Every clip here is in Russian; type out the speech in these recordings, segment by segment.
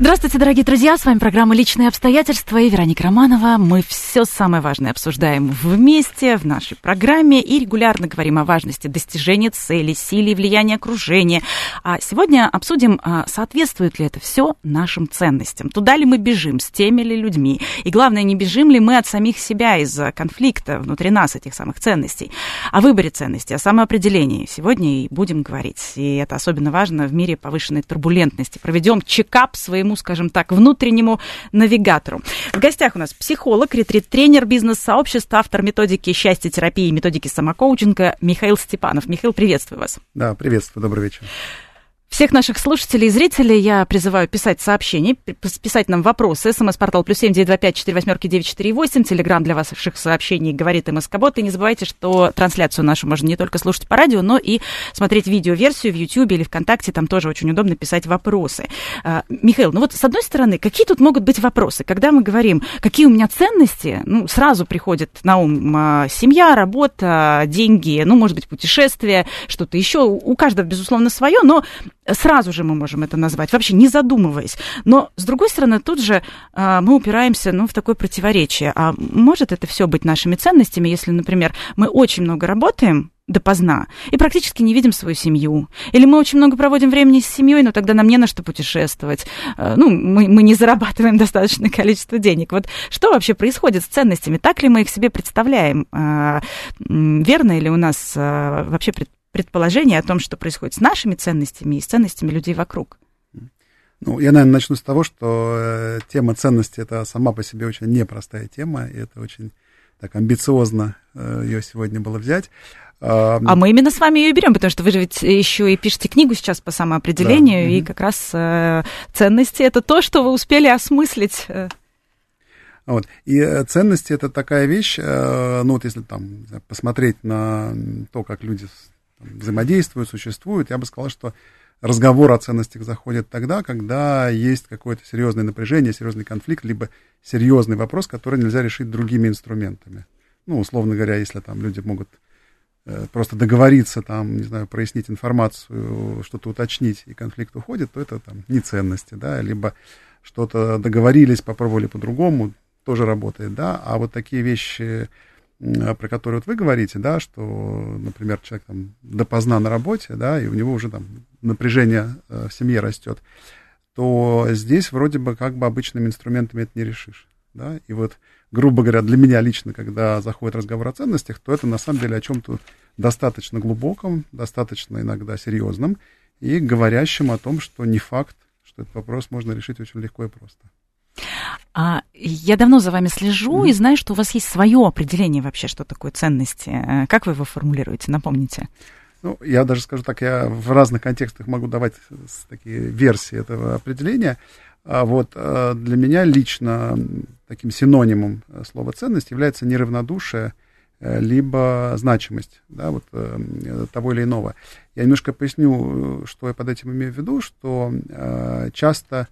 Здравствуйте, дорогие друзья! С вами программа «Личные обстоятельства» и Вероника Романова. Мы все самое важное обсуждаем вместе в нашей программе и регулярно говорим о важности достижения целей, силе и влияния окружения. А сегодня обсудим, а, соответствует ли это все нашим ценностям. Туда ли мы бежим, с теми ли людьми. И главное, не бежим ли мы от самих себя из-за конфликта внутри нас этих самых ценностей. О выборе ценностей, о самоопределении сегодня и будем говорить. И это особенно важно в мире повышенной турбулентности. Проведем чекап своим своему, скажем так, внутреннему навигатору. В гостях у нас психолог, ретрит-тренер бизнес-сообщества, автор методики счастья терапии и методики самокоучинга Михаил Степанов. Михаил, приветствую вас. Да, приветствую, добрый вечер. Всех наших слушателей и зрителей я призываю писать сообщения, писать нам вопросы. СМС-портал плюс семь девять два пять четыре восьмерки девять четыре восемь. Телеграмм для ваших сообщений говорит МСК-бот. И не забывайте, что трансляцию нашу можно не только слушать по радио, но и смотреть видеоверсию в YouTube или ВКонтакте. Там тоже очень удобно писать вопросы. А, Михаил, ну вот с одной стороны, какие тут могут быть вопросы? Когда мы говорим, какие у меня ценности, ну, сразу приходит на ум а, семья, работа, деньги, ну, может быть, путешествие, что-то еще. У каждого, безусловно, свое, но Сразу же мы можем это назвать, вообще не задумываясь. Но, с другой стороны, тут же а, мы упираемся ну, в такое противоречие. А может это все быть нашими ценностями, если, например, мы очень много работаем, допоздна и практически не видим свою семью. Или мы очень много проводим времени с семьей, но тогда нам не на что путешествовать. А, ну, мы, мы не зарабатываем достаточное количество денег. Вот что вообще происходит с ценностями? Так ли мы их себе представляем? А, верно ли у нас вообще предположение о том, что происходит с нашими ценностями и с ценностями людей вокруг? Ну, я, наверное, начну с того, что э, тема ценности это сама по себе очень непростая тема, и это очень так амбициозно э, ее сегодня было взять. А, а мы именно с вами ее берем, потому что вы же ведь еще и пишете книгу сейчас по самоопределению, да. и как раз э, ценности это то, что вы успели осмыслить. Э. Вот. И э, ценности это такая вещь, э, ну вот если там посмотреть на то, как люди взаимодействуют, существуют, я бы сказал, что разговор о ценностях заходит тогда, когда есть какое-то серьезное напряжение, серьезный конфликт, либо серьезный вопрос, который нельзя решить другими инструментами. Ну, условно говоря, если там люди могут э, просто договориться, там, не знаю, прояснить информацию, что-то уточнить, и конфликт уходит, то это там не ценности, да, либо что-то договорились, попробовали по-другому, тоже работает, да, а вот такие вещи, про который вот вы говорите, да, что, например, человек там допоздна на работе, да, и у него уже там напряжение э, в семье растет, то здесь вроде бы как бы обычными инструментами это не решишь, да, и вот, грубо говоря, для меня лично, когда заходит разговор о ценностях, то это на самом деле о чем-то достаточно глубоком, достаточно иногда серьезном и говорящем о том, что не факт, что этот вопрос можно решить очень легко и просто. А, я давно за вами слежу mm-hmm. и знаю, что у вас есть свое определение вообще, что такое ценности. Э, как вы его формулируете? Напомните. Ну, я даже скажу так, я в разных контекстах могу давать такие версии этого определения. А вот э, для меня лично таким синонимом э, слова ценность является неравнодушие, либо значимость да, вот, того или иного. Я немножко поясню, что я под этим имею в виду, что часто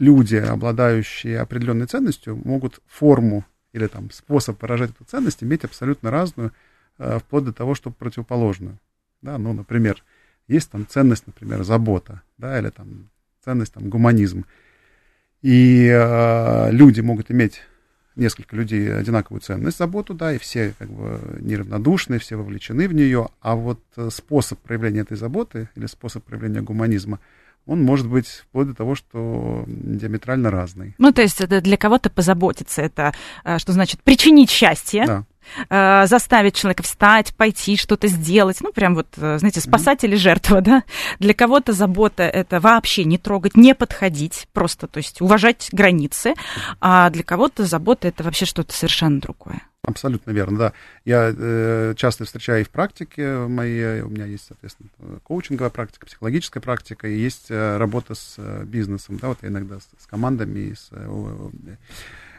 люди, обладающие определенной ценностью, могут форму или там способ выражать эту ценность иметь абсолютно разную, э, вплоть до того, чтобы противоположную. Да, ну, например, есть там ценность, например, забота, да, или там ценность, там, гуманизм. И э, люди могут иметь, несколько людей, одинаковую ценность, заботу, да, и все как бы неравнодушны, все вовлечены в нее, а вот э, способ проявления этой заботы или способ проявления гуманизма – он может быть вплоть до того, что диаметрально разный. Ну, то есть это для кого-то позаботиться, это э, что значит причинить счастье, да. Э, заставить человека встать, пойти, что-то сделать, ну, прям вот, э, знаете, спасать mm-hmm. или жертва, да. Для кого-то забота это вообще не трогать, не подходить, просто, то есть уважать границы, а для кого-то забота это вообще что-то совершенно другое. Абсолютно верно, да. Я э, часто встречаю и в практике моей, у меня есть, соответственно, коучинговая практика, психологическая практика, и есть э, работа с э, бизнесом, да, вот я иногда с, с командами и с э,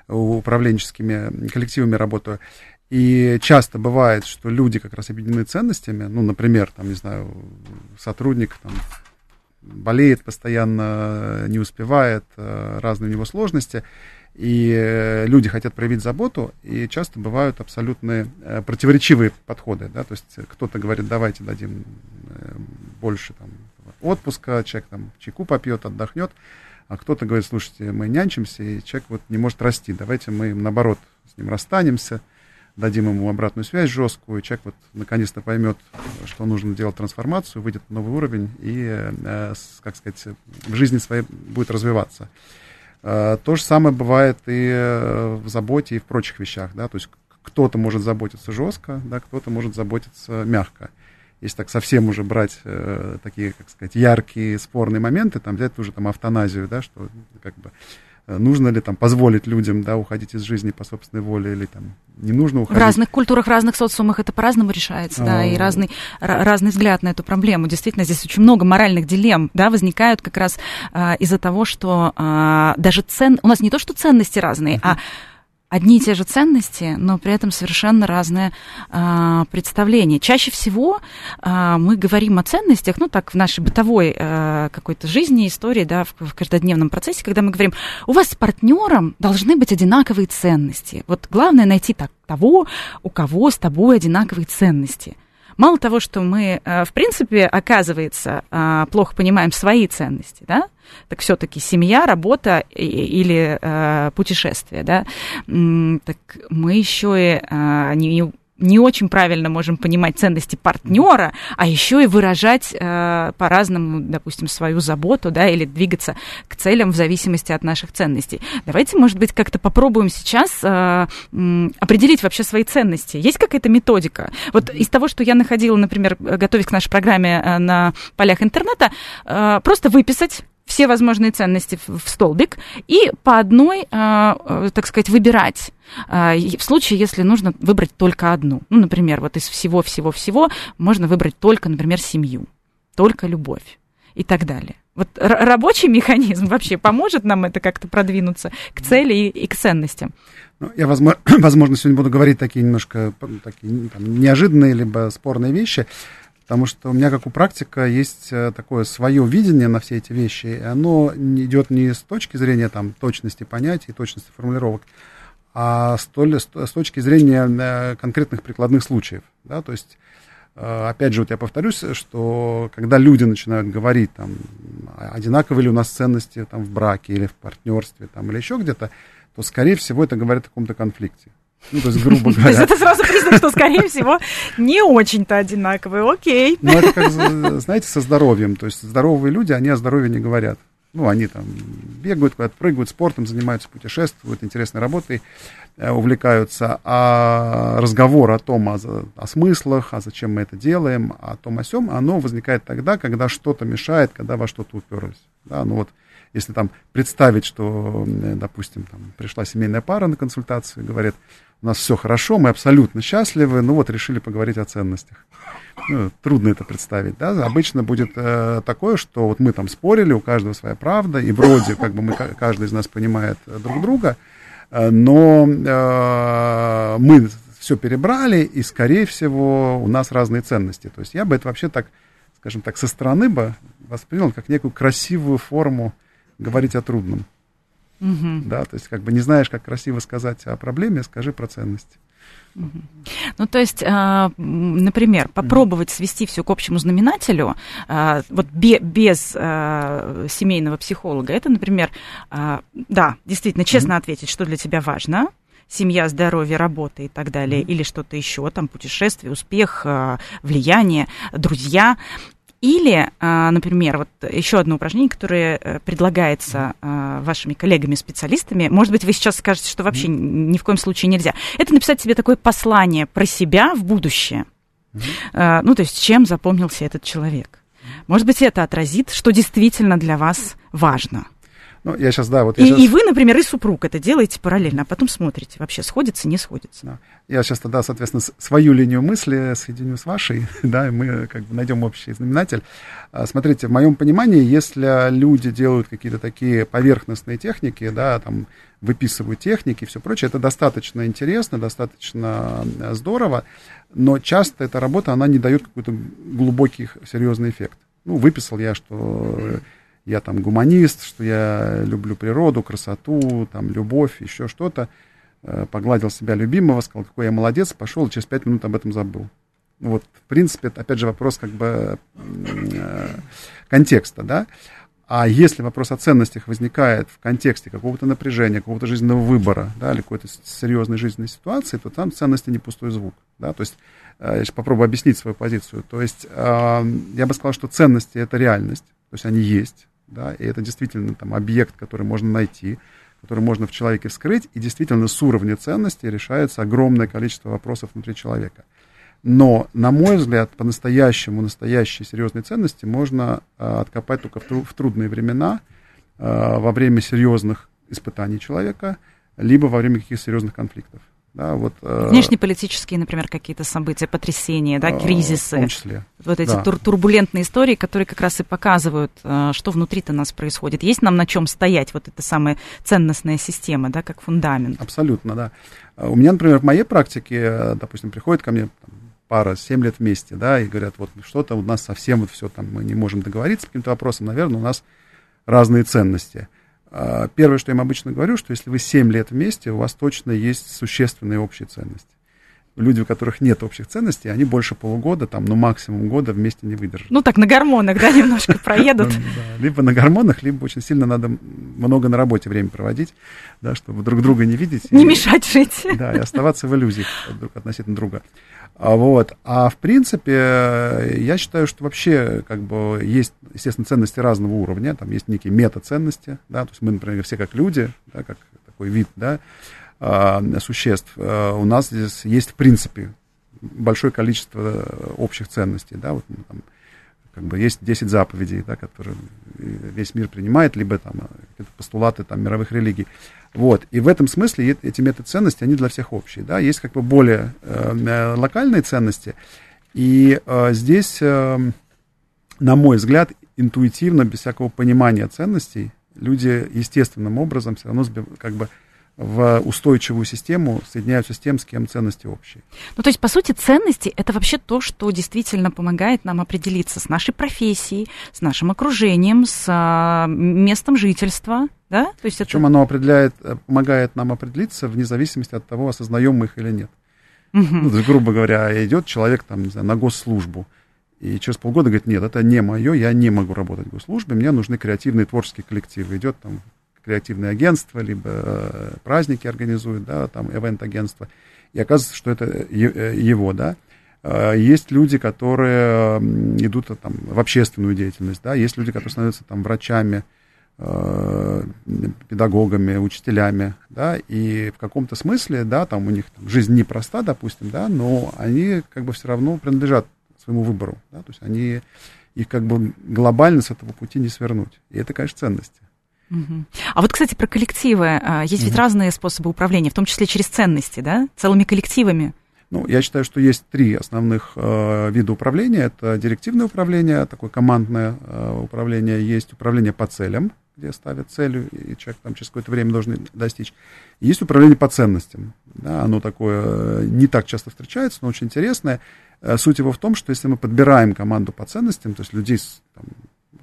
управленческими коллективами работаю. И часто бывает, что люди как раз объединены ценностями, ну, например, там, не знаю, сотрудник там, болеет постоянно, не успевает, э, разные у него сложности, и э, люди хотят проявить заботу, и часто бывают абсолютно э, противоречивые подходы, да, то есть кто-то говорит, давайте дадим больше там, отпуска, человек там чайку попьет, отдохнет, а кто-то говорит, слушайте, мы нянчимся, и человек вот не может расти, давайте мы, наоборот, с ним расстанемся, дадим ему обратную связь жесткую, и человек вот наконец-то поймет, что нужно делать трансформацию, выйдет на новый уровень и, э, как сказать, в жизни своей будет развиваться. Э, то же самое бывает и э, в заботе, и в прочих вещах, да, то есть кто-то может заботиться жестко, да, кто-то может заботиться мягко. Если так совсем уже брать э, такие, как сказать, яркие спорные моменты, там взять уже там автоназию, да, что как бы нужно ли там позволить людям, да, уходить из жизни по собственной воле или там не нужно уходить. В разных культурах, разных социумах это по-разному решается, да, и разный, разный взгляд на эту проблему. Действительно, здесь очень много моральных дилемм, да, возникают как раз а, из-за того, что а, даже цен... у нас не то, что ценности разные, uh-huh. а одни и те же ценности, но при этом совершенно разное а, представление. Чаще всего а, мы говорим о ценностях, ну так в нашей бытовой а, какой-то жизни, истории, да, в, в каждодневном процессе, когда мы говорим, у вас с партнером должны быть одинаковые ценности. Вот главное найти так, того, у кого с тобой одинаковые ценности. Мало того, что мы, э, в принципе, оказывается, э, плохо понимаем свои ценности, да, так все-таки семья, работа или э, путешествие, да, так мы еще и не не очень правильно можем понимать ценности партнера, а еще и выражать э, по-разному, допустим, свою заботу, да, или двигаться к целям в зависимости от наших ценностей. Давайте, может быть, как-то попробуем сейчас э, определить вообще свои ценности. Есть какая-то методика? Вот из того, что я находила, например, готовясь к нашей программе э, на полях интернета, э, просто выписать все возможные ценности в столбик и по одной, а, э, так сказать, выбирать а, в случае, если нужно выбрать только одну. Ну, например, вот из всего-всего-всего можно выбрать только, например, семью, только любовь и так далее. Вот рабочий механизм вообще поможет нам это как-то продвинуться к цели и, и к ценностям? Ну, я, возможно, возможно, сегодня буду говорить такие немножко такие, там, неожиданные либо спорные вещи. Потому что у меня, как у практика, есть э, такое свое видение на все эти вещи, и оно идет не с точки зрения там, точности понятий, точности формулировок, а с, то, с точки зрения э, конкретных прикладных случаев. Да? То есть, э, опять же, вот я повторюсь, что когда люди начинают говорить, там, одинаковые ли у нас ценности там, в браке или в партнерстве там, или еще где-то, то, скорее всего, это говорит о каком-то конфликте. Ну, то есть, грубо говоря. То есть это сразу признак, что, скорее всего, не очень-то одинаковые. Окей. Ну, это как, знаете, со здоровьем. То есть здоровые люди, они о здоровье не говорят. Ну, они там бегают, куда-то прыгают, спортом занимаются, путешествуют, интересной работой э, увлекаются. А разговор о том, о, о смыслах, а зачем мы это делаем, о том, о сем, оно возникает тогда, когда что-то мешает, когда во что-то уперлось. Да, ну вот если там представить, что, допустим, там пришла семейная пара на консультацию и говорит, у нас все хорошо, мы абсолютно счастливы, ну вот решили поговорить о ценностях. Ну, трудно это представить, да, обычно будет э, такое, что вот мы там спорили, у каждого своя правда, и вроде как бы мы, каждый из нас понимает друг друга, э, но э, мы все перебрали, и, скорее всего, у нас разные ценности. То есть я бы это вообще так, скажем так, со стороны бы воспринял как некую красивую форму говорить о трудном. Угу. Да, то есть как бы не знаешь, как красиво сказать о проблеме, скажи про ценности. Ну, то есть, а, например, попробовать свести все к общему знаменателю, а, вот без а, семейного психолога, это, например, да, действительно, честно ответить, что для тебя важно, семья, здоровье, работа и так далее, или что-то еще, там, путешествие, успех, влияние, друзья. Или, а, например, вот еще одно упражнение, которое э, предлагается а, вашими коллегами-специалистами. Может быть, вы сейчас скажете, что вообще ни в коем случае нельзя. Это написать себе такое послание про себя в будущее. Mm-hmm. Ну, то есть, чем запомнился этот человек. Может быть, это отразит, что действительно для вас важно. Ну, я сейчас, да, вот и, сейчас... и вы, например, и супруг это делаете параллельно, а потом смотрите, вообще сходится, не сходится. Да. Я сейчас тогда, соответственно, свою линию мысли соединю с вашей, да, и мы как бы найдем общий знаменатель. А, смотрите, в моем понимании, если люди делают какие-то такие поверхностные техники, да, там, выписывают техники и все прочее, это достаточно интересно, достаточно здорово, но часто эта работа, она не дает какой-то глубокий, серьезный эффект. Ну, выписал я, что я там гуманист, что я люблю природу, красоту, там, любовь, еще что-то. Э, погладил себя любимого, сказал, какой я молодец, пошел, через пять минут об этом забыл. Вот, в принципе, это, опять же, вопрос как бы э, контекста, да. А если вопрос о ценностях возникает в контексте какого-то напряжения, какого-то жизненного выбора, да, или какой-то серьезной жизненной ситуации, то там ценности не пустой звук, да, то есть э, я попробую объяснить свою позицию. То есть я бы сказал, что ценности — это реальность, то есть они есть, да, и это действительно там объект, который можно найти, который можно в человеке вскрыть, и действительно с уровня ценности решается огромное количество вопросов внутри человека. Но, на мой взгляд, по-настоящему настоящие серьезные ценности можно а, откопать только в, тру- в трудные времена, а, во время серьезных испытаний человека, либо во время каких-то серьезных конфликтов. Да, вот, э, Внешнеполитические, например, какие-то события, потрясения, да, кризисы. В том числе. Вот эти да. тур турбулентные истории, которые как раз и показывают, э, что внутри-то нас происходит. Есть нам на чем стоять, вот эта самая ценностная система, да, как фундамент. Абсолютно, да. У меня, например, в моей практике, э, допустим, приходит ко мне пара 7 лет вместе, да, и говорят, вот что-то у нас совсем вот все там, мы не можем договориться по каким-то вопросам, наверное, у нас разные ценности. А, первое, что я им обычно говорю, что если вы 7 лет вместе, у вас точно есть существенные общие ценности. Люди, у которых нет общих ценностей, они больше полугода, там, ну, максимум года вместе не выдержат. Ну, так, на гормонах, да, немножко проедут. Либо на гормонах, либо очень сильно надо много на работе время проводить, да, чтобы друг друга не видеть. Не мешать жить. Да, и оставаться в иллюзиях относительно друга. А Вот. А в принципе, я считаю, что вообще как бы есть, естественно, ценности разного уровня. Там есть некие метаценности, да, то есть мы, например, все как люди, да, как такой вид, да, существ. А, у нас здесь есть, в принципе, большое количество общих ценностей, да, вот там, как бы есть 10 заповедей, да, которые весь мир принимает, либо там какие-то постулаты там мировых религий. Вот. И в этом смысле эти метаценности, они для всех общие. Да? Есть как бы более э, локальные ценности. И э, здесь, э, на мой взгляд, интуитивно, без всякого понимания ценностей, люди естественным образом все равно как бы в устойчивую систему соединяются с тем, с кем ценности общие. Ну, то есть, по сути, ценности – это вообще то, что действительно помогает нам определиться с нашей профессией, с нашим окружением, с а, местом жительства, да? То есть Причем это... оно определяет, э, помогает нам определиться вне зависимости от того, осознаем мы их или нет. Угу. Ну, то есть, грубо говоря, идет человек там, не знаю, на госслужбу, и через полгода говорит, нет, это не мое, я не могу работать в госслужбе, мне нужны креативные творческие коллективы. Идет там креативное агентство, либо э, праздники организует, да, там, ивент-агентство, и оказывается, что это э, его, да. Э, есть люди, которые идут там, в общественную деятельность, да, есть люди, которые становятся там врачами, педагогами, учителями, да, и в каком-то смысле, да, там у них там, жизнь непроста, допустим, да, но они как бы все равно принадлежат своему выбору, да, то есть они их как бы глобально с этого пути не свернуть. И это, конечно, ценности. А вот, кстати, про коллективы. А, есть угу. ведь разные способы управления, в том числе через ценности, да? Целыми коллективами. Ну, я считаю, что есть три основных э, вида управления. Это директивное управление, такое командное э, управление, есть управление по целям, где ставят целью, и человек там через какое-то время должен достичь. И есть управление по ценностям. Да, оно такое э, не так часто встречается, но очень интересное. Э, суть его в том, что если мы подбираем команду по ценностям, то есть людей там,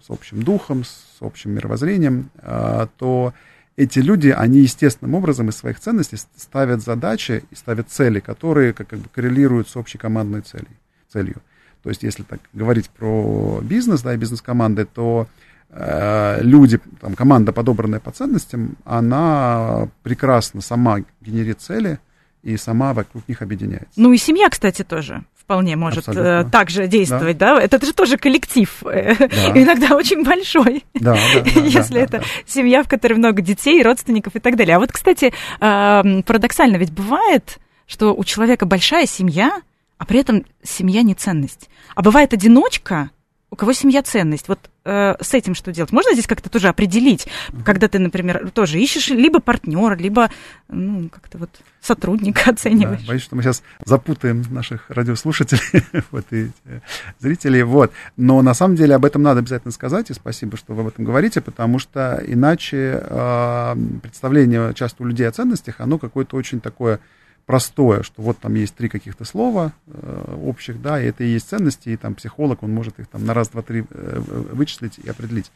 с общим духом, с общим мировоззрением, а, то эти люди, они естественным образом из своих ценностей ставят задачи и ставят цели, которые как, как бы коррелируют с общей командной целью. целью. То есть, если так говорить про бизнес, да, и бизнес-команды, то э, люди, там, команда, подобранная по ценностям, она прекрасно сама генерит цели и сама вокруг них объединяется. Ну и семья, кстати, тоже вполне может э, Абсолютно. так же действовать, да. да? Это же тоже коллектив, э, да. иногда очень большой, да, да, да, если да, это да. семья, в которой много детей, родственников и так далее. А вот, кстати, парадоксально ведь бывает, что у человека большая семья, а при этом семья не ценность. А бывает одиночка, у кого семья ценность. Вот э, с этим что делать? Можно здесь как-то тоже определить, когда ты, например, тоже ищешь либо партнера, либо ну, как-то вот сотрудника оцениваешь? Да, боюсь, что мы сейчас запутаем наших радиослушателей вот, и э, зрителей. Вот. Но на самом деле об этом надо обязательно сказать, и спасибо, что вы об этом говорите, потому что иначе э, представление часто у людей о ценностях, оно какое-то очень такое простое, что вот там есть три каких-то слова э, общих, да, и это и есть ценности, и там психолог, он может их там на раз, два, три э, вычислить и определить.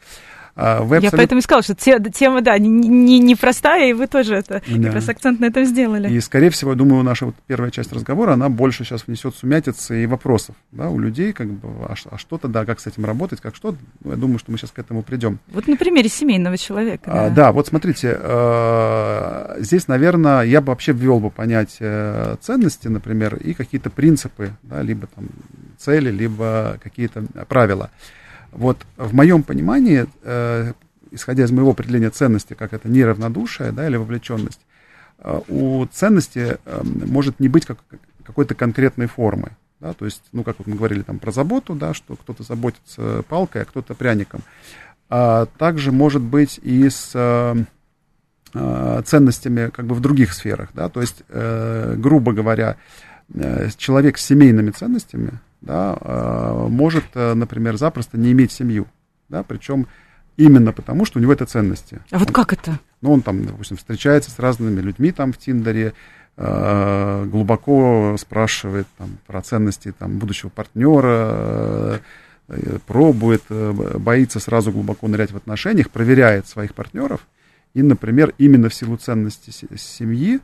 А вы абсолютно... Я поэтому и сказала, что тема, да, не, не простая, и вы тоже это да. как раз акцент на этом сделали. И, скорее всего, думаю, наша вот первая часть разговора, она больше сейчас внесет сумятицы и вопросов, да, у людей, как бы, а, а что-то, да, как с этим работать, как что, ну, я думаю, что мы сейчас к этому придем. Вот на примере семейного человека. А, да. да, вот смотрите, э, здесь, наверное, я бы вообще ввел бы понятие ценности, например, и какие-то принципы, да, либо там цели, либо какие-то правила. Вот в моем понимании, э, исходя из моего определения ценности, как это неравнодушие да, или вовлеченность, э, у ценности э, может не быть как, какой-то конкретной формы. Да, то есть, ну, как вот мы говорили там про заботу, да, что кто-то заботится палкой, а кто-то пряником. А также может быть и с э, э, ценностями как бы в других сферах. Да, то есть, э, грубо говоря, э, человек с семейными ценностями, да, а, может, э, например, запросто не иметь семью, да, причем именно потому, что у него это ценности. А вот он, как это? Ну, он там, допустим, встречается с разными людьми там в Тиндере, э, глубоко спрашивает там, про ценности там, будущего партнера, э, пробует, боится сразу глубоко нырять в отношениях, проверяет своих партнеров, и, например, именно в силу ценности семьи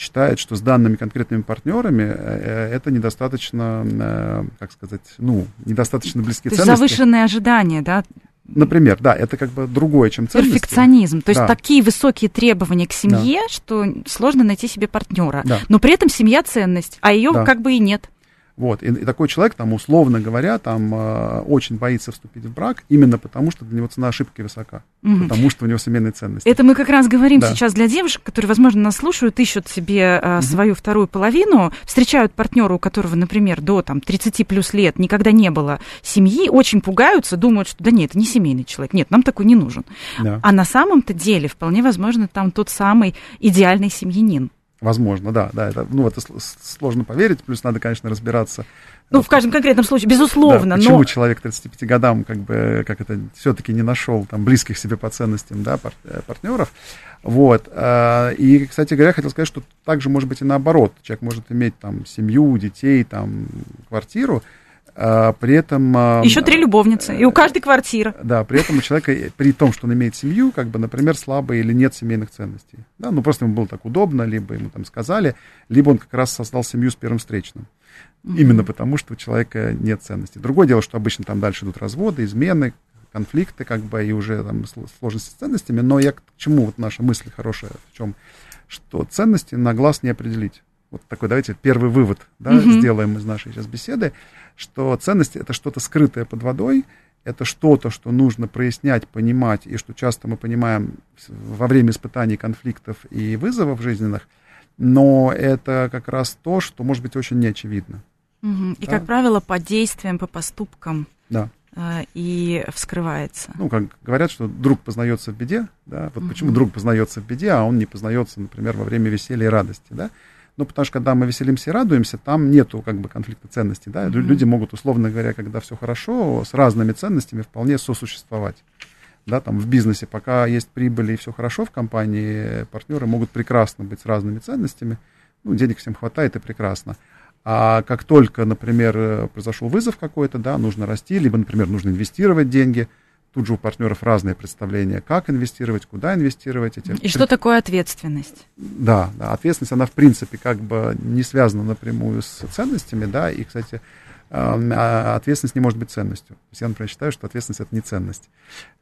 считает, что с данными конкретными партнерами э, э, это недостаточно, э, как сказать, ну, недостаточно близки То ценности. завышенные ожидания, да? Например, да, это как бы другое, чем ценности. Перфекционизм. То есть да. такие высокие требования к семье, да. что сложно найти себе партнера. Да. Но при этом семья ценность, а ее да. как бы и нет. Вот. И, и такой человек, там, условно говоря, там, э, очень боится вступить в брак, именно потому, что для него цена ошибки высока, угу. потому что у него семейные ценности. Это мы как раз говорим да. сейчас для девушек, которые, возможно, нас слушают, ищут себе э, угу. свою вторую половину, встречают партнера, у которого, например, до там, 30 плюс лет никогда не было семьи, очень пугаются, думают, что да нет, это не семейный человек, нет, нам такой не нужен. Да. А на самом-то деле, вполне возможно, там тот самый идеальный семьянин. Возможно, да, да, это, ну, это сложно поверить, плюс надо, конечно, разбираться. Ну, в каждом конкретном случае, безусловно, да, почему но... человек 35 годам, как бы, как это, все-таки не нашел там близких себе по ценностям, да, э, партнеров. Вот. Э, и, кстати говоря, хотел сказать, что также может быть и наоборот. Человек может иметь там семью, детей, там, квартиру, а, при этом... А, Еще три любовницы, и у каждой квартира. Да, при этом у человека, при том, что он имеет семью, как бы, например, слабые или нет семейных ценностей. Да, ну просто ему было так удобно, либо ему там сказали, либо он как раз создал семью с первым встречным. Именно потому, что у человека нет ценностей. Другое дело, что обычно там дальше идут разводы, измены, конфликты, как бы, и уже там сложности с ценностями. Но я к чему вот наша мысль хорошая в чем? Что ценности на глаз не определить. Вот такой, давайте первый вывод да, mm-hmm. сделаем из нашей сейчас беседы что ценности это что-то скрытое под водой, это что-то, что нужно прояснять, понимать, и что часто мы понимаем во время испытаний, конфликтов и вызовов жизненных, но это как раз то, что может быть очень неочевидно. Угу. И, как правило, по действиям, по поступкам да. э, и вскрывается. Ну, как говорят, что друг познается в беде, да, вот угу. почему друг познается в беде, а он не познается, например, во время веселья и радости, да, ну, потому что когда мы веселимся и радуемся, там нету как бы конфликта ценностей, да, mm-hmm. люди могут, условно говоря, когда все хорошо, с разными ценностями вполне сосуществовать. Да, там в бизнесе, пока есть прибыль и все хорошо в компании, партнеры могут прекрасно быть с разными ценностями, ну, денег всем хватает и прекрасно. А как только, например, произошел вызов какой-то, да, нужно расти, либо, например, нужно инвестировать деньги – Тут же у партнеров разные представления, как инвестировать, куда инвестировать. Эти... И что такое ответственность? Да, да, ответственность, она в принципе как бы не связана напрямую с ценностями, да, и, кстати, а ответственность не может быть ценностью. То есть я, например, считаю, что ответственность это не ценность.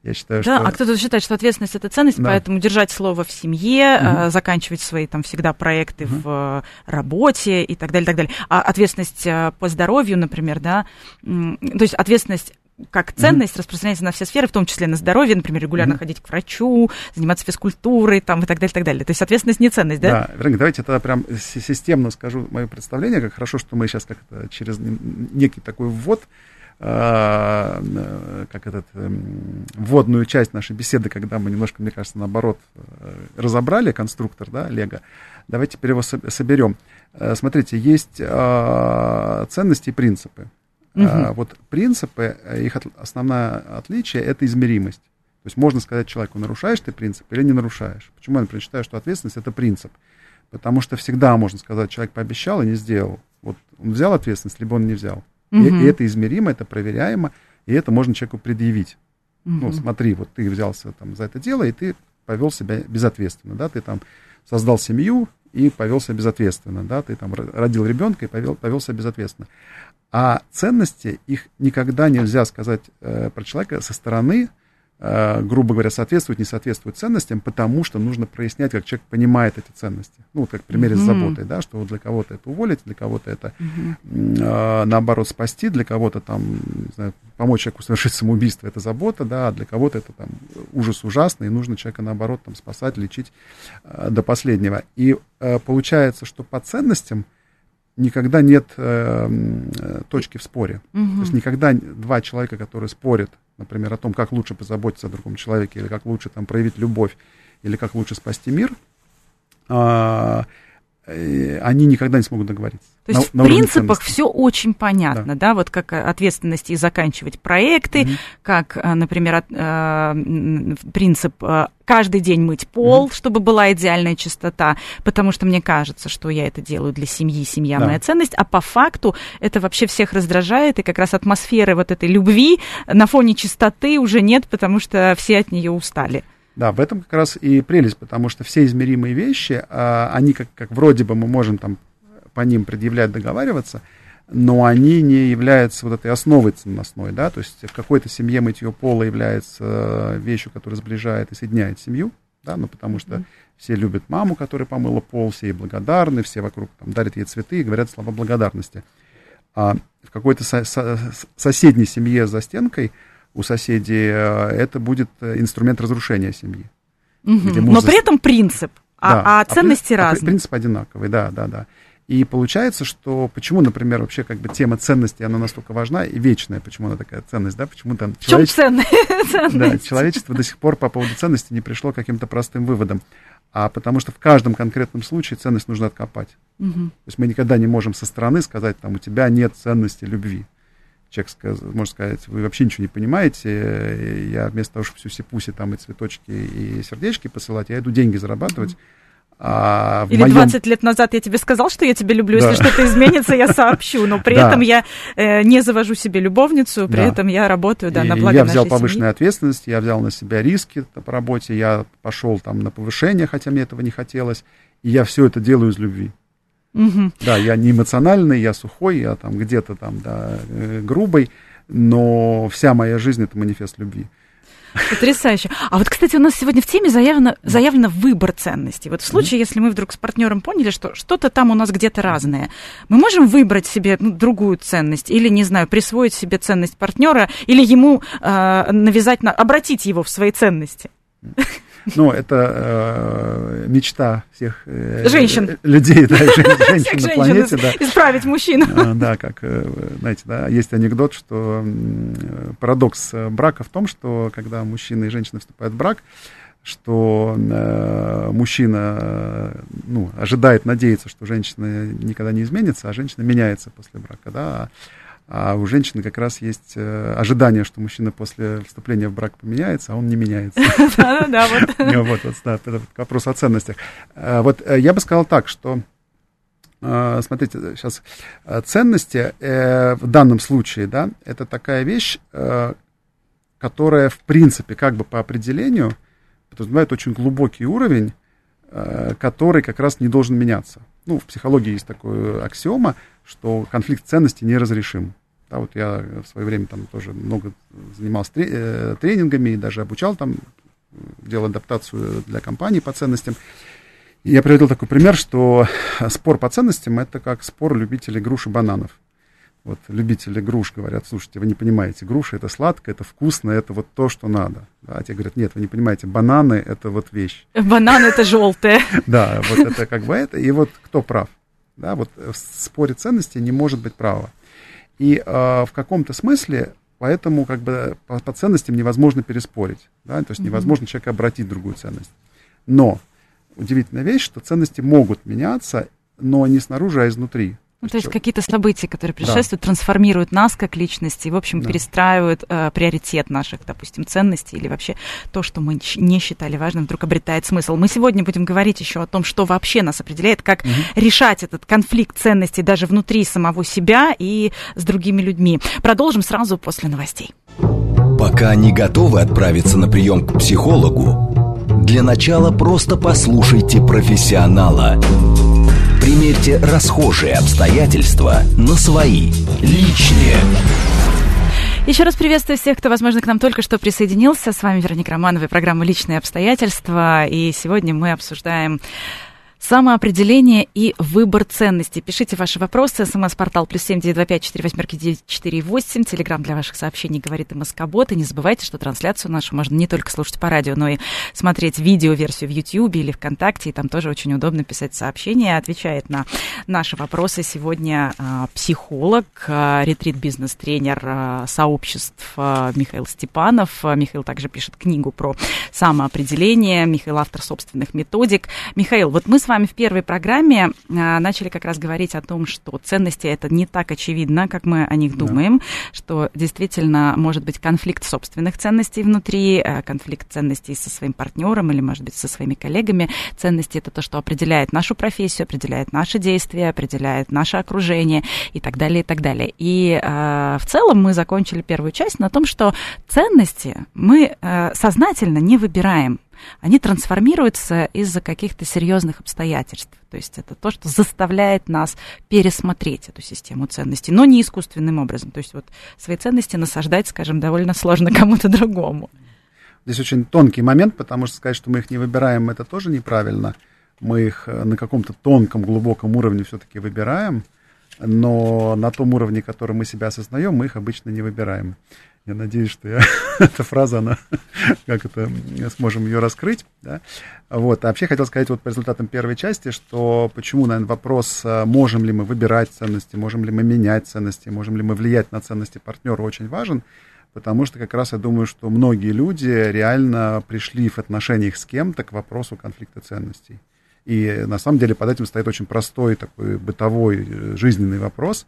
Я считаю, да, что... а кто-то считает, что ответственность это ценность, да. поэтому держать слово в семье, угу. заканчивать свои там всегда проекты угу. в работе и так далее, так далее. А ответственность э, по здоровью, например, да, то есть ответственность как ценность mm-hmm. распространяется на все сферы, в том числе на здоровье, например, регулярно mm-hmm. ходить к врачу, заниматься физкультурой там, и так далее, так далее. То есть ответственность не ценность, да? Да, Вероника, давайте тогда прям системно скажу мое представление, как хорошо, что мы сейчас как-то через некий такой ввод э, как этот, э, вводную часть нашей беседы, когда мы немножко, мне кажется, наоборот, э, разобрали конструктор, да, Лего. Давайте теперь его соберем. Э, смотрите, есть э, ценности и принципы. Угу. Uh Вот принципы, э, их от, основное отличие это измеримость. То есть можно сказать человеку, нарушаешь ты принцип или не нарушаешь. Почему я, например, считаю, что ответственность это принцип? Потому что всегда можно сказать, человек пообещал и не сделал. Вот он взял ответственность, либо он не взял. Угу. И, и это измеримо, это проверяемо, и это можно человеку предъявить. Угу. Ну, смотри, вот ты взялся там за это дело, и ты повел себя безответственно, да, ты там создал семью и повел себя безответственно, да, ты там родил ребенка и повел, повел себя безответственно. А ценности, их никогда нельзя сказать э, про человека со стороны, Э, грубо говоря, соответствует, не соответствует ценностям, потому что нужно прояснять, как человек понимает эти ценности. Ну, вот как в примере mm-hmm. с заботой, да, что для кого-то это уволить, для кого-то это, mm-hmm. э, наоборот, спасти, для кого-то там, не знаю, помочь человеку совершить самоубийство, это забота, да, а для кого-то это там ужас ужасный, и нужно человека, наоборот, там спасать, лечить э, до последнего. И э, получается, что по ценностям никогда нет э, э точки в споре. Mm-hmm. То есть никогда два человека, которые спорят например, о том, как лучше позаботиться о другом человеке, или как лучше там проявить любовь, или как лучше спасти мир, э, они никогда не смогут договориться. То есть на, в на принципах все очень понятно, да. да, вот как э, ответственности заканчивать проекты, угу. как, э, например, э, принцип каждый день мыть пол, угу. чтобы была идеальная чистота, потому что мне кажется, что я это делаю для семьи, семья да. моя ценность, а по факту это вообще всех раздражает, и как раз атмосферы вот этой любви на фоне чистоты уже нет, потому что все от нее устали. Да, в этом как раз и прелесть, потому что все измеримые вещи, а, они как, как вроде бы мы можем там по ним предъявлять, договариваться, но они не являются вот этой основой ценностной, да, то есть в какой-то семье мытье пола является э, вещью, которая сближает и соединяет семью, да, ну, потому что mm-hmm. все любят маму, которая помыла пол, все ей благодарны, все вокруг там дарят ей цветы и говорят слова благодарности. А в какой-то со- со- соседней семье за стенкой у соседей э, это будет э, инструмент разрушения семьи. Mm-hmm. Но при этом принцип, а, да, а, а ценности а, разные. А принцип одинаковый, да, да, да. И получается, что почему, например, вообще как бы тема ценности, она настолько важна и вечная, почему она такая ценность, да, почему там человечество, да, человечество до сих пор по поводу ценности не пришло к каким-то простым выводам, а потому что в каждом конкретном случае ценность нужно откопать. Угу. То есть мы никогда не можем со стороны сказать, там, у тебя нет ценности любви. Человек сказ, может сказать, вы вообще ничего не понимаете, я вместо того, чтобы всю сипуси там и цветочки и сердечки посылать, я иду деньги зарабатывать. А, Или моем... 20 лет назад я тебе сказал, что я тебя люблю, да. если что-то изменится, я сообщу, но при да. этом я э, не завожу себе любовницу, при да. этом я работаю да, и на благо Я взял повышенную семьи. ответственность, я взял на себя риски по работе, я пошел там на повышение, хотя мне этого не хотелось, и я все это делаю из любви. Угу. Да, я не эмоциональный, я сухой, я там где-то там, да, э, грубый, но вся моя жизнь это манифест любви. Потрясающе. А вот, кстати, у нас сегодня в теме заявлено, заявлено выбор ценностей. Вот в случае, если мы вдруг с партнером поняли, что что-то там у нас где-то разное, мы можем выбрать себе ну, другую ценность или, не знаю, присвоить себе ценность партнера или ему э, навязать, на, обратить его в свои ценности. Ну, это э, мечта всех э, женщин. людей, да, женщин на планете. Да. Исправить мужчину. А, да, как, э, знаете, да, есть анекдот, что парадокс брака в том, что когда мужчина и женщина вступают в брак, что э, мужчина ну, ожидает, надеется, что женщина никогда не изменится, а женщина меняется после брака, да, а у женщины как раз есть э, ожидание, что мужчина после вступления в брак поменяется, а он не меняется. Да-да-да, вот. Вот, да, это вопрос о ценностях. Э, вот э, я бы сказал так, что смотрите, сейчас ценности в данном случае, да, это такая вещь, которая, в принципе, как бы по определению подразумевает очень глубокий уровень, который как раз не должен меняться. Ну, в психологии есть такая аксиома, что конфликт ценностей неразрешим. Да, вот я в свое время там тоже много занимался э, тренингами и даже обучал там, делал адаптацию для компаний по ценностям. И я приводил такой пример, что спор по ценностям это как спор любителей груш и бананов. Вот любители груш говорят, слушайте, вы не понимаете, груша это сладкое, это вкусно, это вот то, что надо. А те говорят, нет, вы не понимаете, бананы это вот вещь. Бананы это желтые. Да, вот это как бы это. И вот кто прав? Да, вот в споре ценностей не может быть права. И э, в каком-то смысле поэтому как бы по, по ценностям невозможно переспорить, да, то есть невозможно человека обратить другую ценность. Но удивительная вещь, что ценности могут меняться, но не снаружи, а изнутри. Ну, то есть какие-то события, которые предшествуют, да. трансформируют нас как личности и, в общем, да. перестраивают э, приоритет наших, допустим, ценностей или вообще то, что мы не считали важным, вдруг обретает смысл. Мы сегодня будем говорить еще о том, что вообще нас определяет, как угу. решать этот конфликт ценностей даже внутри самого себя и с другими людьми. Продолжим сразу после новостей. Пока не готовы отправиться на прием к психологу, для начала просто послушайте профессионала – Примерьте расхожие обстоятельства на свои, личные. Еще раз приветствую всех, кто, возможно, к нам только что присоединился. С вами Вероника Романова и программа «Личные обстоятельства». И сегодня мы обсуждаем Самоопределение и выбор ценностей. Пишите ваши вопросы. СМС-портал плюс семь девять два пять четыре восьмерки девять четыре восемь. Телеграмм для ваших сообщений говорит и Москобот. И не забывайте, что трансляцию нашу можно не только слушать по радио, но и смотреть видео-версию в YouTube или ВКонтакте. И там тоже очень удобно писать сообщения. Отвечает на наши вопросы сегодня а, психолог, а, ретрит-бизнес-тренер а, сообществ Михаил Степанов. Михаил также пишет книгу про самоопределение. Михаил автор собственных методик. Михаил, вот мы с вами в первой программе а, начали как раз говорить о том, что ценности это не так очевидно, как мы о них думаем, да. что действительно может быть конфликт собственных ценностей внутри, а, конфликт ценностей со своим партнером или, может быть, со своими коллегами. Ценности это то, что определяет нашу профессию, определяет наши действия, определяет наше окружение и так далее, и так далее. И э, в целом мы закончили первую часть на том, что ценности мы э, сознательно не выбираем они трансформируются из-за каких-то серьезных обстоятельств. То есть это то, что заставляет нас пересмотреть эту систему ценностей, но не искусственным образом. То есть вот свои ценности насаждать, скажем, довольно сложно кому-то другому. Здесь очень тонкий момент, потому что сказать, что мы их не выбираем, это тоже неправильно. Мы их э, на каком-то тонком, глубоком уровне все-таки выбираем, но на том уровне, который мы себя осознаем, мы их обычно не выбираем. Я надеюсь, что я, эта фраза, она, как это, сможем ее раскрыть. Да? Вот. А вообще хотел сказать вот по результатам первой части, что почему, наверное, вопрос, а, можем ли мы выбирать ценности, можем ли мы менять ценности, можем ли мы влиять на ценности партнера, очень важен, потому что как раз я думаю, что многие люди реально пришли в отношениях с кем-то к вопросу конфликта ценностей. И на самом деле под этим стоит очень простой такой бытовой э, жизненный вопрос,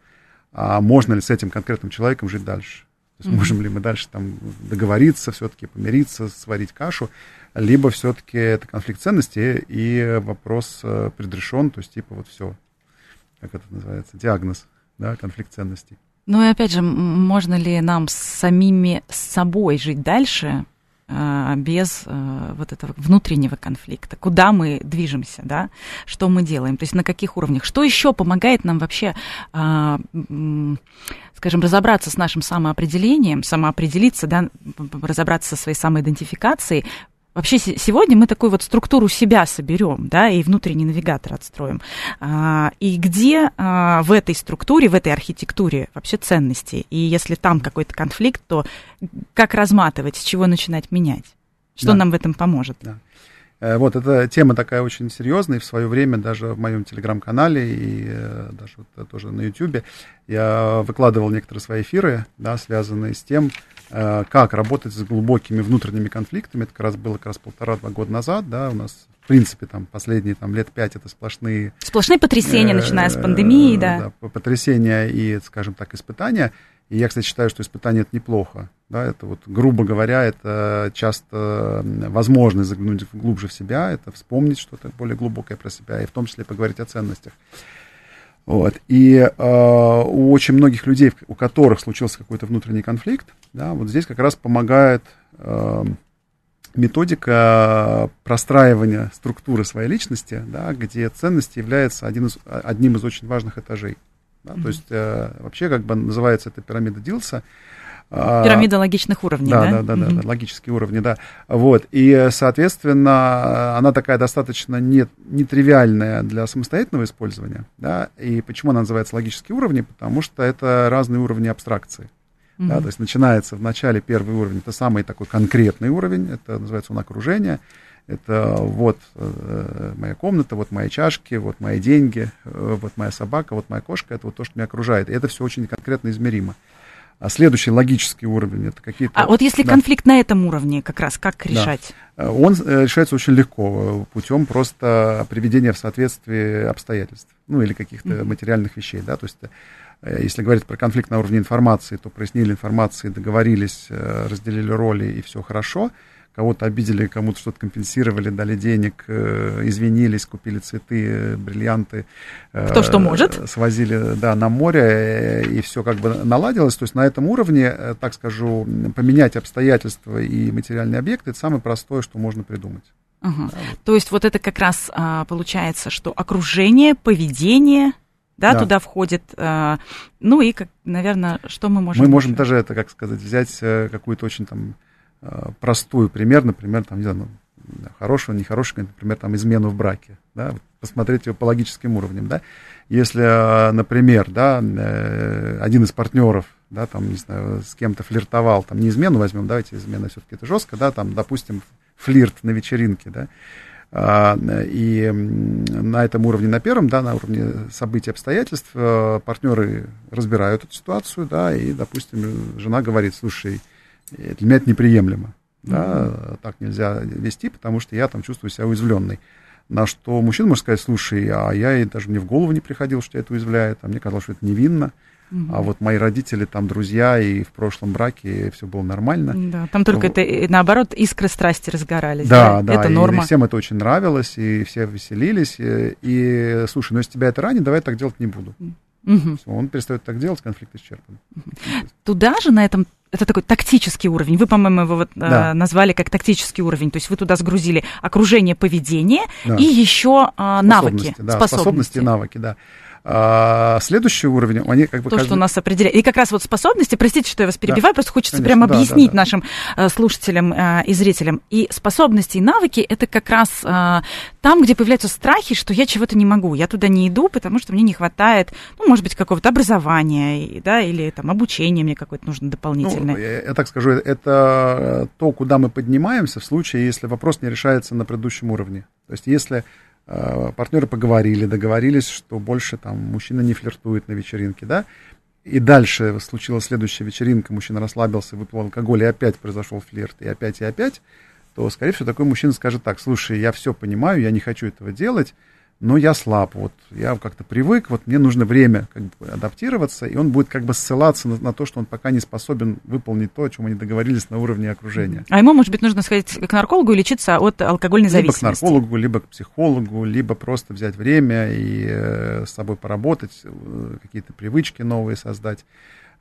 а можно ли с этим конкретным человеком жить дальше. То есть можем ли мы дальше там договориться, все-таки помириться, сварить кашу, либо все-таки это конфликт ценностей и вопрос э, предрешен, то есть типа вот все, как это называется, диагноз, да, конфликт ценностей. Ну и опять же, можно ли нам с самими с собой жить дальше, без а, вот этого внутреннего конфликта, куда мы движемся, да, что мы делаем, то есть на каких уровнях, что еще помогает нам вообще, а, скажем, разобраться с нашим самоопределением, самоопределиться, да, разобраться со своей самоидентификацией, Вообще сегодня мы такую вот структуру себя соберем, да, и внутренний навигатор отстроим. А, и где а, в этой структуре, в этой архитектуре вообще ценности? И если там какой-то конфликт, то как разматывать, с чего начинать менять? Что да. нам в этом поможет? Да. Э, вот эта тема такая очень серьезная, и в свое время даже в моем телеграм-канале и э, даже вот э, тоже на YouTube я выкладывал некоторые свои эфиры, да, связанные с тем, как работать с глубокими внутренними конфликтами. Это как раз было как раз полтора-два года назад, да, у нас в принципе, там, последние там, лет пять это сплошные... Сплошные потрясения, начиная с пандемии, да. да. Потрясения и, скажем так, испытания. И я, кстати, считаю, что испытание это неплохо. Да, это вот, грубо говоря, это часто возможность заглянуть глубже в себя, это вспомнить что-то более глубокое про себя, и в том числе поговорить о ценностях. Вот. И э, у очень многих людей, у которых случился какой-то внутренний конфликт, да, вот здесь как раз помогает э, методика простраивания структуры своей личности, да, где ценность является один из, одним из очень важных этажей. Да, mm-hmm. То есть э, вообще как бы называется это пирамида Дилса. А, Пирамида логичных уровней, да? Да, да, да, угу. да, логические уровни, да. Вот, и, соответственно, она такая достаточно не, нетривиальная для самостоятельного использования, да, и почему она называется логические уровни? Потому что это разные уровни абстракции. Угу. Да, то есть начинается в начале первый уровень, это самый такой конкретный уровень, это называется он окружение, Это вот э, моя комната, вот мои чашки, вот мои деньги, э, вот моя собака, вот моя кошка, это вот то, что меня окружает. И это все очень конкретно измеримо. А следующий логический уровень это какие-то. А вот если да. конфликт на этом уровне, как раз как решать? Да. Он э, решается очень легко путем просто приведения в соответствие обстоятельств, ну или каких-то mm-hmm. материальных вещей, да, то есть э, если говорить про конфликт на уровне информации, то прояснили информации, договорились, э, разделили роли и все хорошо кого-то обидели, кому-то что-то компенсировали, дали денег, э, извинились, купили цветы, э, бриллианты. Э, Кто что может. Свозили, да, на море, и все как бы наладилось. То есть на этом уровне, так скажу, поменять обстоятельства и материальные объекты, это самое простое, что можно придумать. Угу. Да, вот. То есть вот это как раз а, получается, что окружение, поведение, да, да. туда входит. А, ну и, как, наверное, что мы можем... Мы можем даже это, как сказать, взять какую-то очень там Э, простую пример, например, там, не знаю, ну, хорошего, нехорошего, например, там, измену в браке, да, посмотреть его по логическим уровням, да, если, э, например, да, э, один из партнеров, да, там, не знаю, с кем-то флиртовал, там, не измену возьмем, давайте измена все-таки это жестко, да, там, допустим, флирт на вечеринке, да, а, и на этом уровне, на первом, да, на уровне событий, обстоятельств, партнеры разбирают эту ситуацию, да, и, допустим, жена говорит, слушай, для меня это неприемлемо. Да, mm-hmm. так нельзя вести, потому что я там чувствую себя уязвленной. На что мужчина может сказать, слушай, а я и даже мне в голову не приходил, что это уязвляет, а мне казалось, что это невинно. Угу. А вот мои родители, там друзья, и в прошлом браке все было нормально. Да, там только ну, это, наоборот, искры страсти разгорались. Да, да, это и норма. всем это очень нравилось, и все веселились. И, и слушай, ну если тебя это ранит, давай я так делать не буду. Угу. Он перестает так делать, конфликт исчерпан. Туда же на этом это такой тактический уровень. Вы, по-моему, его вот, да. э, назвали как тактический уровень. То есть вы туда сгрузили окружение поведения да. и еще э, навыки. Да, способности. способности навыки, да. А, следующий уровень, они как бы... То, каждый... что нас определяет. И как раз вот способности, простите, что я вас перебиваю, да, просто хочется конечно, прямо да, объяснить да, да. нашим э, слушателям э, и зрителям. И способности, и навыки — это как раз э, там, где появляются страхи, что я чего-то не могу. Я туда не иду, потому что мне не хватает, ну, может быть, какого-то образования, да, или там обучения мне какое-то нужно дополнительное. Ну, я, я так скажу, это то, куда мы поднимаемся в случае, если вопрос не решается на предыдущем уровне. То есть если партнеры поговорили, договорились, что больше там мужчина не флиртует на вечеринке, да, и дальше случилась следующая вечеринка, мужчина расслабился, выпил алкоголь, и опять произошел флирт, и опять, и опять, то, скорее всего, такой мужчина скажет так, слушай, я все понимаю, я не хочу этого делать, но я слаб, вот я как-то привык, вот мне нужно время как бы адаптироваться, и он будет как бы ссылаться на, на то, что он пока не способен выполнить то, о чем они договорились на уровне окружения. А ему, может быть, нужно сходить к наркологу и лечиться от алкогольной зависимости? Либо к наркологу, либо к психологу, либо просто взять время и э, с собой поработать, э, какие-то привычки новые создать.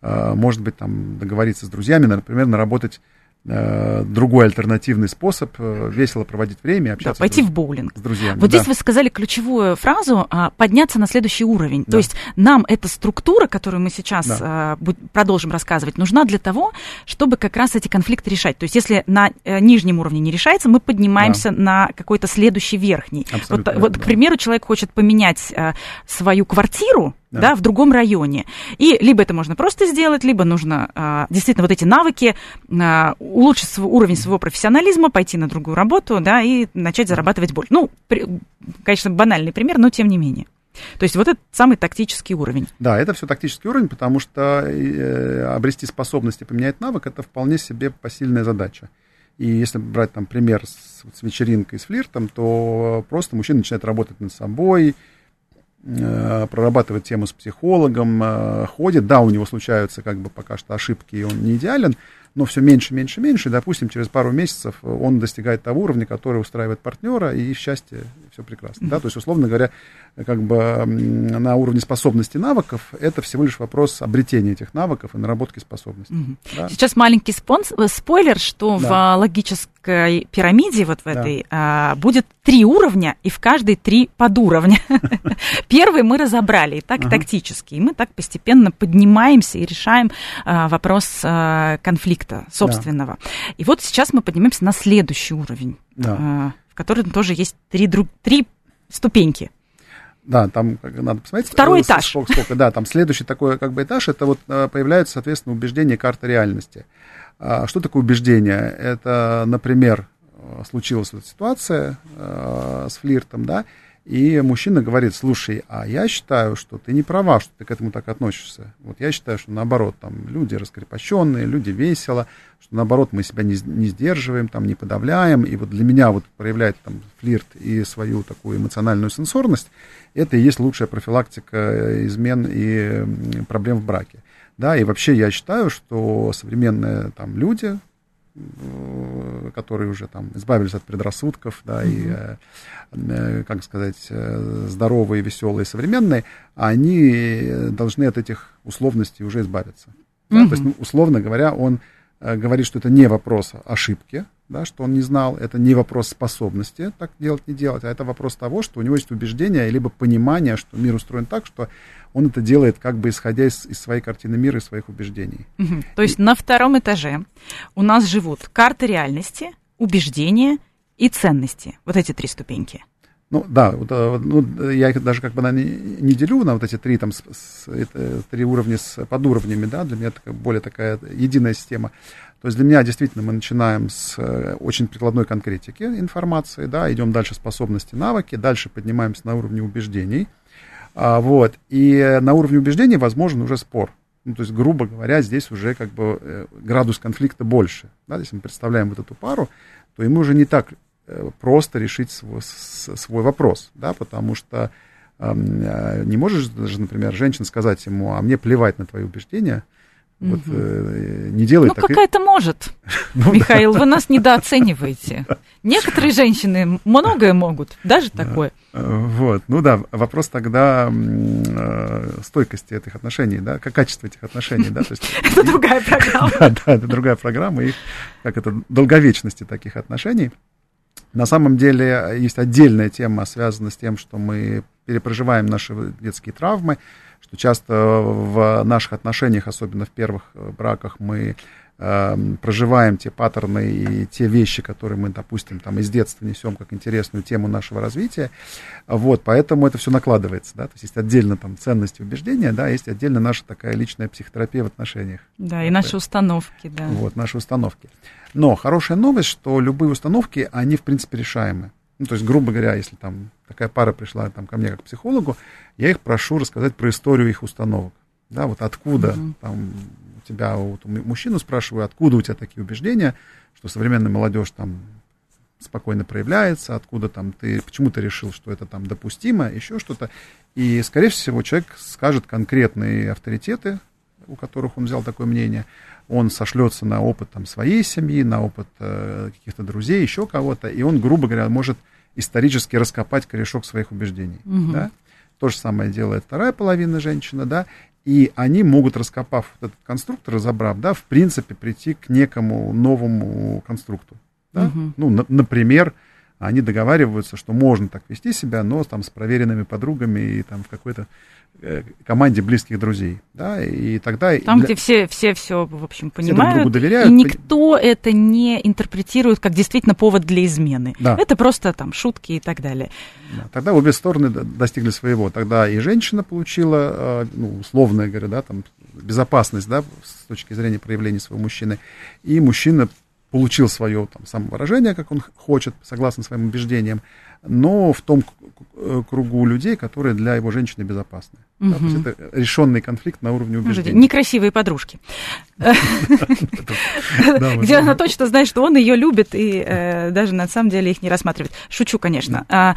Э, может быть, там договориться с друзьями, например, наработать другой альтернативный способ э, весело проводить время, общаться да, пойти в боулинг. с друзьями. Вот да. здесь вы сказали ключевую фразу а, подняться на следующий уровень. Да. То есть нам эта структура, которую мы сейчас да. а, продолжим рассказывать, нужна для того, чтобы как раз эти конфликты решать. То есть если на а, нижнем уровне не решается, мы поднимаемся да. на какой-то следующий верхний. Абсолютно, вот, вот, к примеру, человек хочет поменять свою квартиру, да. да, в другом районе. И либо это можно просто сделать, либо нужно а, действительно вот эти навыки, а, улучшить свой, уровень своего профессионализма, пойти на другую работу, да, и начать зарабатывать больше. Ну, при, конечно, банальный пример, но тем не менее. То есть вот это самый тактический уровень. Да, это все тактический уровень, потому что э, обрести способности поменять навык это вполне себе посильная задача. И если брать там пример с, с вечеринкой, с флиртом, то просто мужчина начинает работать над собой, прорабатывает тему с психологом, э, ходит. Да, у него случаются как бы пока что ошибки, и он не идеален, но все меньше, меньше, меньше. Допустим, через пару месяцев он достигает того уровня, который устраивает партнера, и счастье, все прекрасно. Да? То есть, условно говоря, как бы на уровне способностей навыков, это всего лишь вопрос обретения этих навыков и наработки способностей. Mm-hmm. Да? Сейчас маленький спонс, э, спойлер, что да. в логической пирамиде вот в этой да. а, будет три уровня, и в каждой три подуровня. Первый мы разобрали, и так тактически, и мы так постепенно поднимаемся и решаем а, вопрос а, конфликта собственного. И вот сейчас мы поднимаемся на следующий уровень, в котором тоже есть три, друг, три ступеньки. Да, там надо посмотреть. Второй этаж. Сколько, сколько, да, там следующий такой как бы этаж, это вот э, появляется, соответственно, убеждение карты реальности. А что такое убеждение? Это, например, случилась эта ситуация э, с флиртом, да, и мужчина говорит, слушай, а я считаю, что ты не права, что ты к этому так относишься. Вот я считаю, что наоборот, там люди раскрепощенные, люди весело, что наоборот мы себя не, не сдерживаем, там не подавляем. И вот для меня вот проявлять там флирт и свою такую эмоциональную сенсорность, это и есть лучшая профилактика измен и проблем в браке. Да, и вообще я считаю, что современные там люди, Э, которые уже там избавились от предрассудков, да, и, э, э, как сказать, здоровые, веселые, современные, они должны от этих условностей уже избавиться. Да? То есть, ну, условно говоря, он говорит, что это не вопрос ошибки, да, что он не знал, это не вопрос способности так делать, не делать, а это вопрос того, что у него есть убеждение, либо понимание, что мир устроен так, что он это делает как бы исходя из, из своей картины мира и своих убеждений. Угу. То есть и... на втором этаже у нас живут карты реальности, убеждения и ценности. Вот эти три ступеньки. Ну да, вот, э, ну, я их даже как бы наверное, не делю на вот эти три, там, с, с, это, три уровня с подуровнями, да, для меня это более такая единая система. То есть для меня действительно мы начинаем с э, очень прикладной конкретики информации, да, идем дальше способности, навыки, дальше поднимаемся на уровне убеждений – вот. И на уровне убеждений возможен уже спор. Ну, то есть, грубо говоря, здесь уже как бы э, градус конфликта больше. Да? Если мы представляем вот эту пару, то ему уже не так э, просто решить свой, свой вопрос, да, потому что э, не можешь даже, например, женщина сказать ему, а мне плевать на твои убеждения, вот, э, не делай ну, так. Какая-то и... может. ну, Михаил, да. вы нас недооцениваете. Некоторые женщины многое могут, даже такое. Вот, ну да, вопрос тогда э, стойкости этих отношений, да, как качество этих отношений, да. То есть, это другая программа. Да, да, это другая программа, и как это, долговечности таких отношений. На самом деле есть отдельная тема, связанная с тем, что мы перепроживаем наши детские травмы, что часто в наших отношениях, особенно в первых э, браках, мы э, проживаем те паттерны и те вещи, которые мы, допустим, там из детства несем как интересную тему нашего развития. Вот, поэтому это все накладывается, да, то есть есть отдельно там ценности убеждения, да, есть отдельно наша такая личная психотерапия в отношениях. Да, и наши установки, да. Вот, наши установки. Но хорошая новость, что любые установки, они, в принципе, решаемы. Ну, то есть, грубо говоря, если там такая пара пришла там, ко мне как к психологу, я их прошу рассказать про историю их установок. Да, вот откуда uh-huh. там у тебя, вот, мужчину спрашиваю, откуда у тебя такие убеждения, что современная молодежь там спокойно проявляется, откуда там ты, почему ты решил, что это там допустимо, еще что-то. И, скорее всего, человек скажет конкретные авторитеты, у которых он взял такое мнение, он сошлется на опыт там, своей семьи, на опыт э, каких-то друзей, еще кого-то, и он, грубо говоря, может исторически раскопать корешок своих убеждений. Угу. Да? То же самое делает вторая половина женщины, да, и они могут, раскопав этот конструкт, разобрав, да, в принципе, прийти к некому новому конструкту. Да? Угу. Ну, на, например, они договариваются, что можно так вести себя, но там с проверенными подругами и там в какой-то Э, команде близких друзей, да, и тогда... Там, для... где все, все все, в общем, понимают, все друг доверяют. и никто это не интерпретирует как действительно повод для измены. Да. Это просто там шутки и так далее. Да, тогда обе стороны достигли своего. Тогда и женщина получила, э, ну, условно говоря, да, там, безопасность, да, с точки зрения проявления своего мужчины, и мужчина получил свое там, самовыражение, как он хочет, согласно своим убеждениям, но в том э, кругу людей, которые для его женщины безопасны. Угу. Да, то есть это решенный конфликт на уровне убеждений. Некрасивые подружки. Где она точно знает, что он ее любит и э, даже на самом деле их не рассматривает. Шучу, конечно. А,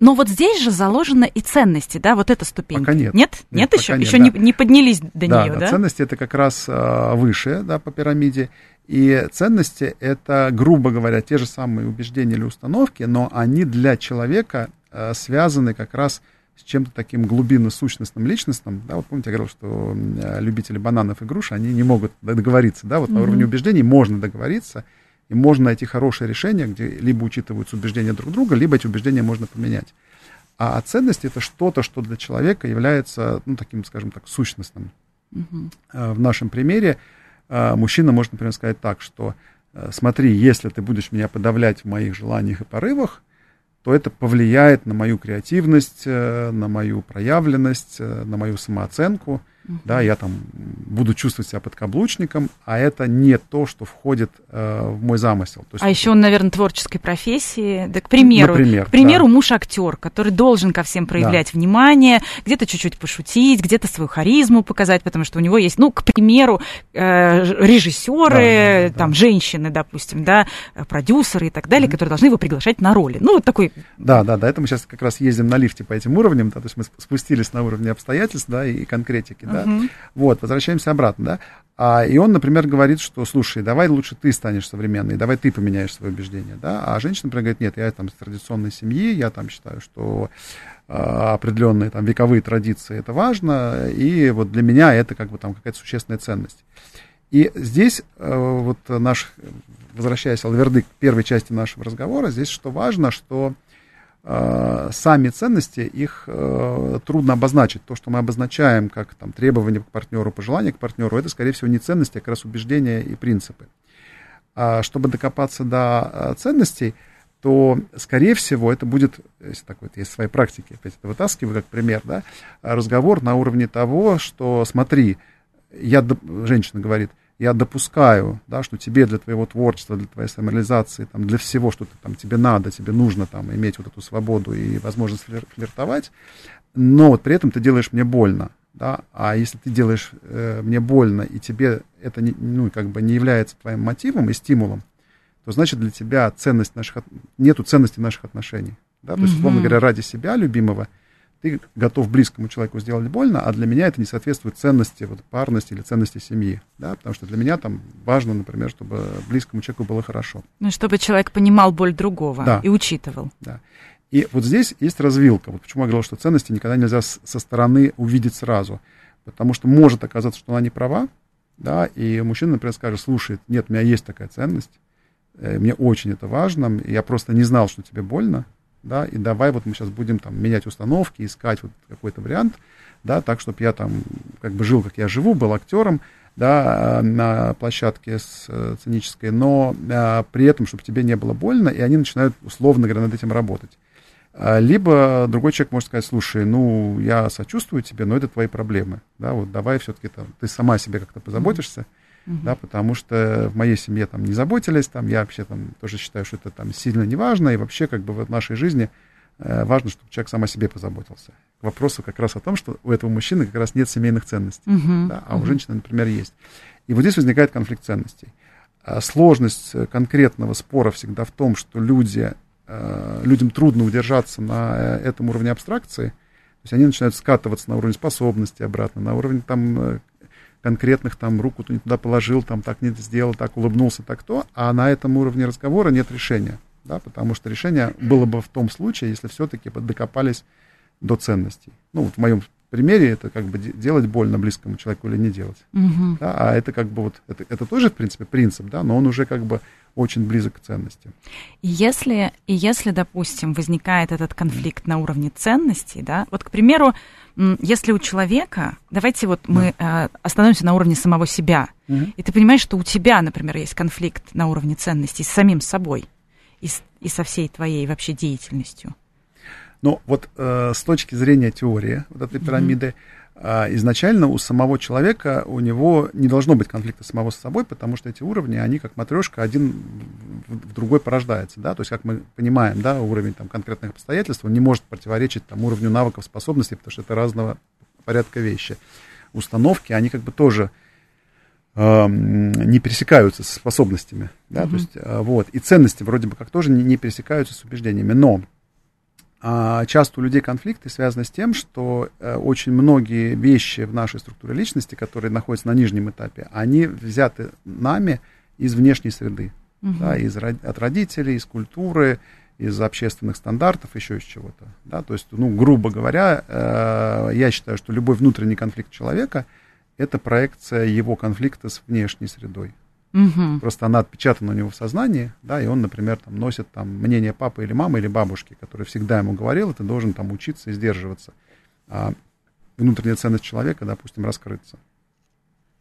но вот здесь же заложены и ценности, да, вот эта ступень. Пока нет. Нет? Нет, нет еще? Нет, еще да. не, не поднялись до да, нее, да? да? ценности это как раз а, выше, да, по пирамиде. И ценности это, грубо говоря, те же самые убеждения или установки, но они для человека а, связаны как раз с чем-то таким глубинно-сущностным, личностным. Да, вот помните, я говорил, что любители бананов и груш, они не могут договориться. Да, вот mm-hmm. на уровне убеждений можно договориться, и можно найти хорошее решение, где либо учитываются убеждения друг друга, либо эти убеждения можно поменять. А ценность это что-то, что для человека является, ну, таким, скажем так, сущностным. Угу. В нашем примере мужчина может, например, сказать так, что э, смотри, если ты будешь меня подавлять в моих желаниях и порывах, то это повлияет на мою креативность, э, на мою проявленность, на мою самооценку. Да, я там буду чувствовать себя подкаблучником, а это не то, что входит э, в мой замысел. То есть, а еще он, наверное, творческой профессии. Да, к примеру, Например, к примеру да. муж актер, который должен ко всем проявлять да. внимание, где-то чуть-чуть пошутить, где-то свою харизму показать, потому что у него есть, ну, к примеру, э, режиссеры, да, да, там, да. женщины, допустим, да, продюсеры и так далее, mm-hmm. которые должны его приглашать на роли. Ну, вот такой. Да, да, да. Это мы сейчас как раз ездим на лифте по этим уровням, да, то есть мы спустились на уровне обстоятельств, да, и конкретики, да. Uh-huh. Вот, возвращаемся обратно, да. А, и он, например, говорит, что, слушай, давай лучше ты станешь современной, давай ты поменяешь свои убеждения, да. А женщина, например, говорит, нет, я там из традиционной семьи, я там считаю, что а, определенные там вековые традиции это важно, и вот для меня это как бы там какая-то существенная ценность. И здесь э, вот наш, возвращаясь, Алверды, к первой части нашего разговора, здесь что важно, что сами ценности, их э, трудно обозначить. То, что мы обозначаем как там, требования к партнеру, пожелания к партнеру, это, скорее всего, не ценности, а как раз убеждения и принципы. А чтобы докопаться до э, ценностей, то, скорее всего, это будет, если так вот есть свои практики, опять это вытаскиваю как пример, да, разговор на уровне того, что, смотри, я, женщина говорит, я допускаю, да, что тебе для твоего творчества, для твоей самореализации, там, для всего, что ты, там, тебе надо, тебе нужно там, иметь вот эту свободу и возможность флир- флиртовать, но вот при этом ты делаешь мне больно. Да? А если ты делаешь э, мне больно, и тебе это не, ну, как бы не является твоим мотивом и стимулом, то значит для тебя ценность наших, нету ценности наших отношений. Да? То есть, условно говоря, ради себя любимого – ты готов близкому человеку сделать больно, а для меня это не соответствует ценности вот, парности или ценности семьи. Да? Потому что для меня там важно, например, чтобы близкому человеку было хорошо. Ну, чтобы человек понимал боль другого да. и учитывал. Да. И вот здесь есть развилка. Вот почему я говорил, что ценности никогда нельзя со стороны увидеть сразу. Потому что может оказаться, что она не права, да, и мужчина, например, скажет, слушай, нет, у меня есть такая ценность, э, мне очень это важно, я просто не знал, что тебе больно, да, и давай вот мы сейчас будем там менять установки, искать вот какой-то вариант, да, так, чтобы я там как бы жил, как я живу, был актером, да, на площадке сценической, но а, при этом, чтобы тебе не было больно, и они начинают, условно говоря, над этим работать. А, либо другой человек может сказать, слушай, ну, я сочувствую тебе, но это твои проблемы, да, вот давай все-таки там, ты сама себе как-то позаботишься, mm-hmm угу. да, потому что в моей семье там не заботились, там я вообще там тоже считаю, что это там сильно не важно, и вообще как бы в нашей жизни э, важно, чтобы человек сам о себе позаботился. К вопросу как раз о том, что у этого мужчины как раз нет семейных ценностей, угу. да, а у женщины, например, есть. И вот здесь возникает конфликт ценностей. А сложность конкретного спора всегда в том, что люди, э, людям трудно удержаться на э, этом уровне абстракции, то есть они начинают скатываться на уровень способности обратно, на уровень там конкретных там руку не туда положил, там так не сделал, так улыбнулся, так то, а на этом уровне разговора нет решения, да, потому что решение было бы в том случае, если все-таки докопались до ценностей. Ну, вот в моем примере это как бы делать больно близкому человеку или не делать. Угу. Да, а это как бы вот, это, это тоже, в принципе, принцип, да, но он уже как бы очень близок к ценностям. Если, и если, допустим, возникает этот конфликт на уровне ценностей, да, вот, к примеру, если у человека, давайте вот да. мы э, остановимся на уровне самого себя, угу. и ты понимаешь, что у тебя, например, есть конфликт на уровне ценностей с самим собой и, с, и со всей твоей вообще деятельностью. Ну, вот э, с точки зрения теории вот этой пирамиды, mm-hmm. Э, изначально у самого человека, у него не должно быть конфликта самого с собой, потому что эти уровни, они как матрешка, один в, другой порождается, да, то есть, как мы понимаем, да, уровень там конкретных обстоятельств, он не может противоречить там уровню навыков, способностей, потому что это разного порядка вещи. Установки, они как бы тоже эм, не пересекаются с способностями, да, mm-hmm. то есть, э, вот, и ценности вроде бы как тоже не, не пересекаются с убеждениями, но а часто у людей конфликты связаны с тем, что э, очень многие вещи в нашей структуре личности, которые находятся на нижнем этапе, они взяты нами из внешней среды, угу. да, из, от родителей, из культуры, из общественных стандартов, еще из чего-то. Да? То есть, ну, грубо говоря, э, я считаю, что любой внутренний конфликт человека – это проекция его конфликта с внешней средой. Угу. Просто она отпечатана у него в сознании, да, и он, например, там, носит там, мнение папы или мамы или бабушки, который всегда ему говорил, ты должен там учиться и сдерживаться. А внутренняя ценность человека, допустим, раскрыться.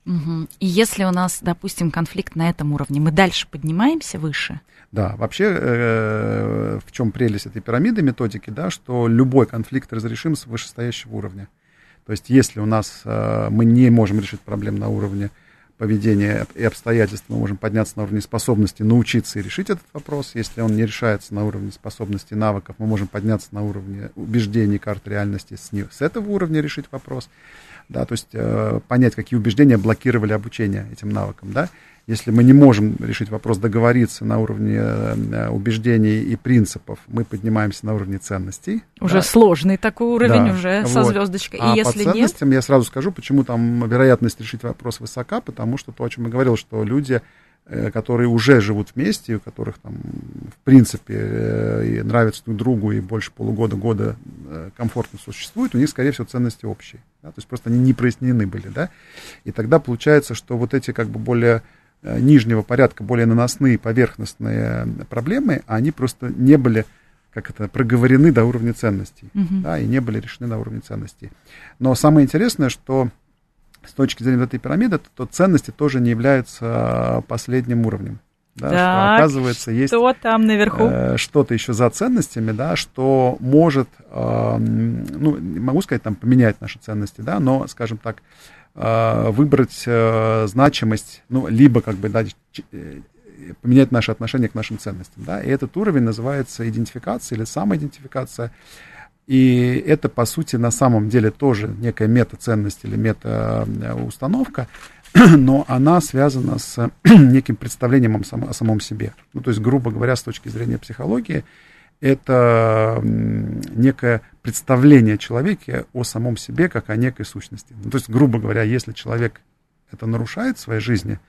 Угу. И если у нас, допустим, конфликт на этом уровне, мы дальше поднимаемся выше? Да, вообще э, в чем прелесть этой пирамиды методики, да, что любой конфликт разрешим с вышестоящего уровня. То есть если у нас э, мы не можем решить проблем на уровне поведения и обстоятельств, мы можем подняться на уровне способности, научиться и решить этот вопрос. Если он не решается на уровне способностей, навыков, мы можем подняться на уровне убеждений, карт реальности, с, не, с этого уровня решить вопрос. Да, то есть э, понять, какие убеждения блокировали обучение этим навыкам. Да? Если мы не можем решить вопрос договориться на уровне э, убеждений и принципов, мы поднимаемся на уровне ценностей. Уже да. сложный такой уровень, да, уже вот. со звездочкой. А и если по ценностям нет... я сразу скажу, почему там вероятность решить вопрос высока, потому что то, о чем я говорил, что люди э, которые уже живут вместе, у которых там, в принципе, э, нравятся друг другу и больше полугода-года комфортно существуют, у них, скорее всего, ценности общие. Да? То есть просто они не прояснены были, да? И тогда получается, что вот эти как бы более Э, нижнего порядка, более наносные, поверхностные проблемы, они просто не были как это, проговорены до уровня ценностей, uh-huh. да, и не были решены на уровне ценностей. Но самое интересное, что с точки зрения этой пирамиды, то, то ценности тоже не являются последним уровнем. Да, так, что, оказывается, есть что там наверху? Э, что-то еще за ценностями, да, что может, э, ну, могу сказать, там, поменять наши ценности, да, но, скажем так, Э, выбрать э, значимость, ну, либо как бы дать, э, поменять наше отношение к нашим ценностям. Да? И этот уровень называется идентификация или самоидентификация. И это, по сути, на самом деле тоже некая мета-ценность или мета-установка, но она связана с неким представлением о самом себе. Ну, то есть, грубо говоря, с точки зрения психологии, это некое представление человека о самом себе как о некой сущности. Ну, то есть, грубо говоря, если человек это нарушает в своей жизни,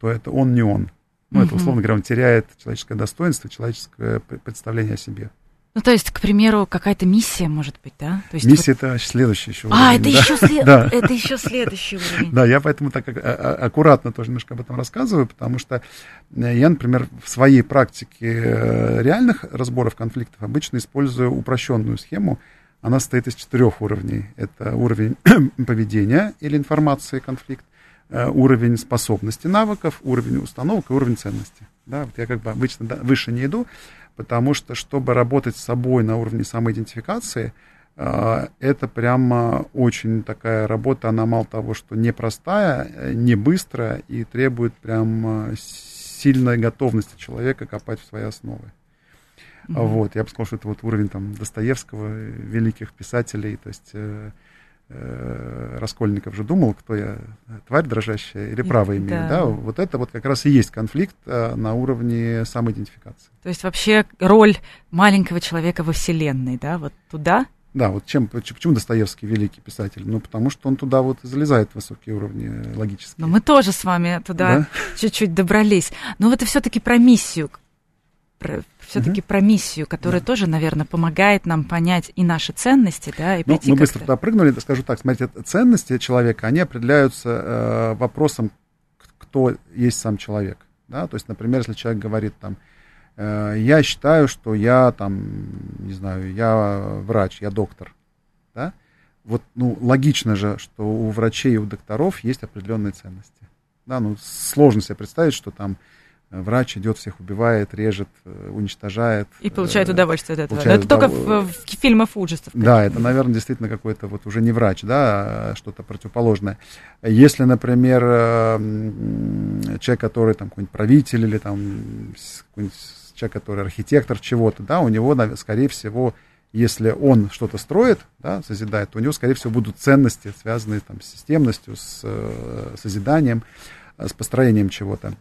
то это он не он. Ну, угу. это, условно говоря, он теряет человеческое достоинство, человеческое представление о себе. Ну, то есть, к примеру, какая-то миссия может быть, да? То есть миссия вот... это следующий еще а, уровень. А, это, да? еще след... да. это еще следующий уровень. Да, я поэтому так а, а, аккуратно тоже немножко об этом рассказываю, потому что э, я, например, в своей практике э, реальных разборов конфликтов обычно использую упрощенную схему. Она состоит из четырех уровней. Это уровень поведения или информации конфликт, э, уровень способности навыков, уровень установок и уровень ценности. Да, вот я как бы обычно выше не иду, потому что, чтобы работать с собой на уровне самоидентификации, а, это прямо очень такая работа, она мало того, что непростая, э, не быстрая и требует прям сильной готовности человека копать в свои основы. Mm-hmm. Вот, я бы сказал, что это вот уровень там Достоевского, великих писателей, то есть э, э, Раскольников же думал, кто я, тварь дрожащая или право имею, да. да? Вот это вот как раз и есть конфликт э, на уровне самоидентификации. То есть вообще роль маленького человека во Вселенной, да, вот туда? Да, вот чем, почему Достоевский великий писатель? Ну, потому что он туда вот залезает в высокие уровни логические. Но мы тоже с вами туда да? чуть-чуть добрались. Но это все-таки про миссию, про, все-таки угу. про миссию, которая да. тоже, наверное, помогает нам понять и наши ценности, да, и ну, Мы быстро туда прыгнули, скажу так, смотрите, ценности человека, они определяются э, вопросом, кто есть сам человек, да, то есть, например, если человек говорит там, э, я считаю, что я там, не знаю, я врач, я доктор, да, вот, ну, логично же, что у врачей и у докторов есть определенные ценности, да, ну, сложно себе представить, что там врач идет, всех убивает, режет, э, уничтожает. И получает э, удовольствие от этого. Но это только в, в фильмах ужасов. Да, это, наверное, действительно какой-то вот уже не врач, да, а что-то противоположное. Если, например, э, человек, который там какой-нибудь правитель или там человек, который архитектор чего-то, да, у него, скорее всего, если он что-то строит, да, созидает, то у него, скорее всего, будут ценности, связанные там, с системностью, с созиданием, с построением чего-то.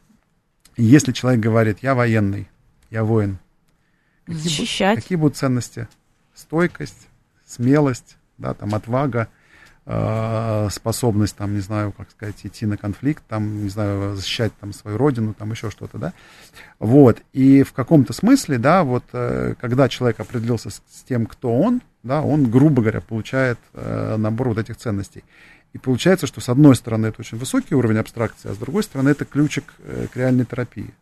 Если человек говорит, я военный, я воин, какие, Защищать. какие будут ценности? Стойкость, смелость, да, там, отвага, э, способность, там, не знаю, как сказать, идти на конфликт, там, не знаю, защищать там свою родину, там еще что-то, да. Вот, и в каком-то смысле, да, вот, э, когда человек определился с, с тем, кто он, да, он, грубо говоря, получает э, набор вот этих ценностей. И получается, что с одной стороны это очень высокий уровень абстракции, а с другой стороны это ключик э, к реальной терапии.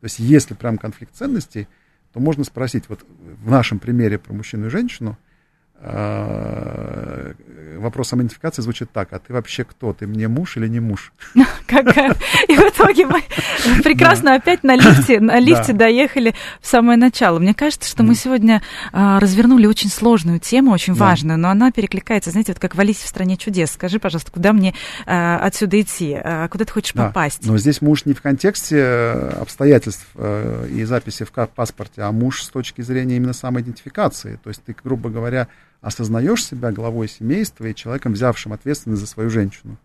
То есть если прям конфликт ценностей, то можно спросить, вот в нашем примере про мужчину и женщину, э, вопрос самоидентификации звучит так, а ты вообще кто? Ты мне муж или не муж? И в итоге мы прекрасно опять на лифте, на лифте доехали в самое начало. Мне кажется, что мы сегодня а, развернули очень сложную тему, очень важную, но она перекликается, знаете, вот как в Алисе в стране чудес. Скажи, пожалуйста, куда мне а, отсюда идти? А, куда ты хочешь попасть? Но здесь муж не в контексте э, обстоятельств э, и записи в паспорте, а муж с точки зрения именно самоидентификации. То есть ты, грубо говоря, осознаешь себя главой семейства и человеком, взявшим ответственность за свою женщину.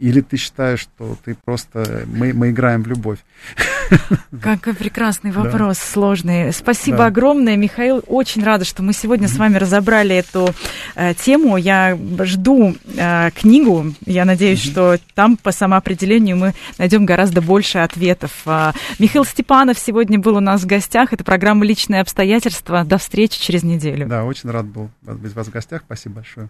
Или ты считаешь, что ты просто... Мы, мы играем в любовь? Какой прекрасный вопрос, да. сложный. Спасибо да. огромное, Михаил. Очень рада, что мы сегодня mm-hmm. с вами разобрали эту э, тему. Я жду э, книгу. Я надеюсь, mm-hmm. что там по самоопределению мы найдем гораздо больше ответов. Э, Михаил Степанов сегодня был у нас в гостях. Это программа «Личные обстоятельства». До встречи через неделю. Да, очень рад был быть у вас в гостях. Спасибо большое.